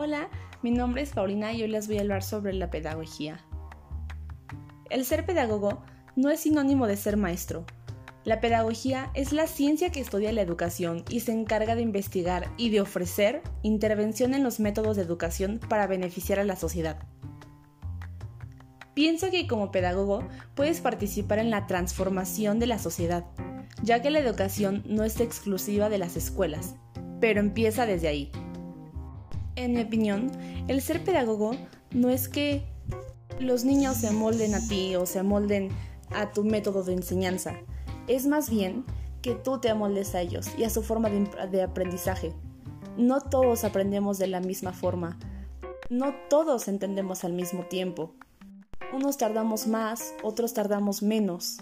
Hola, mi nombre es Paulina y hoy les voy a hablar sobre la pedagogía. El ser pedagogo no es sinónimo de ser maestro. La pedagogía es la ciencia que estudia la educación y se encarga de investigar y de ofrecer intervención en los métodos de educación para beneficiar a la sociedad. Pienso que como pedagogo puedes participar en la transformación de la sociedad, ya que la educación no es exclusiva de las escuelas, pero empieza desde ahí. En mi opinión, el ser pedagogo no es que los niños se amolden a ti o se amolden a tu método de enseñanza. Es más bien que tú te amoldes a ellos y a su forma de, aprendizaje. No todos aprendemos de la misma forma. No todos entendemos al mismo tiempo. Unos tardamos más, otros tardamos menos.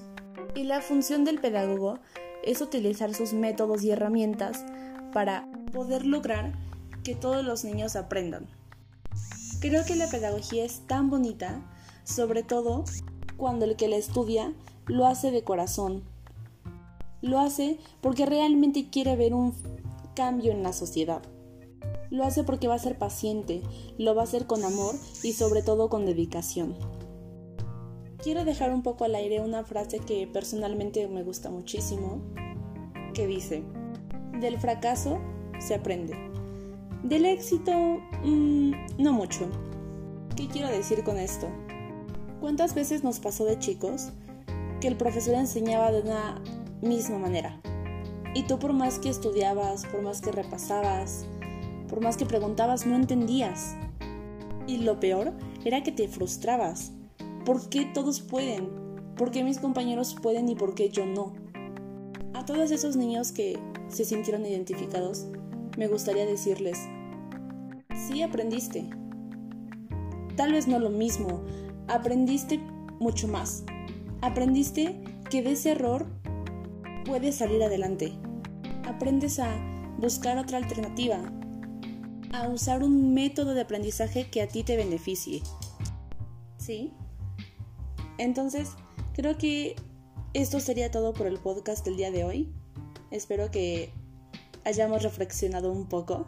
Y la función del pedagogo es utilizar sus métodos y herramientas para poder lograr que todos los niños aprendan. Creo que la pedagogía es tan bonita, sobre todo cuando el que la estudia lo hace de corazón. Lo hace porque realmente quiere ver un cambio en la sociedad. Lo hace porque va a ser paciente, lo va a hacer con amor y sobre todo con dedicación. Quiero dejar un poco al aire una frase que personalmente me gusta muchísimo, que dice, del fracaso se aprende. Del éxito, mm, no mucho. ¿Qué quiero decir con esto? ¿Cuántas veces nos pasó de chicos que el profesor enseñaba de una misma manera? Y tú por más que estudiabas, por más que repasabas, por más que preguntabas, no entendías. Y lo peor era que te frustrabas. ¿Por qué todos pueden? ¿Por qué mis compañeros pueden y por qué yo no? A todos esos niños que se sintieron identificados, me gustaría decirles, sí aprendiste. Tal vez no lo mismo, aprendiste mucho más. Aprendiste que de ese error puedes salir adelante. Aprendes a buscar otra alternativa, a usar un método de aprendizaje que a ti te beneficie. ¿Sí? Entonces, creo que esto sería todo por el podcast del día de hoy. Espero que hayamos reflexionado un poco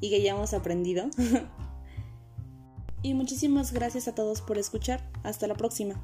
y que hayamos aprendido. y muchísimas gracias a todos por escuchar. Hasta la próxima.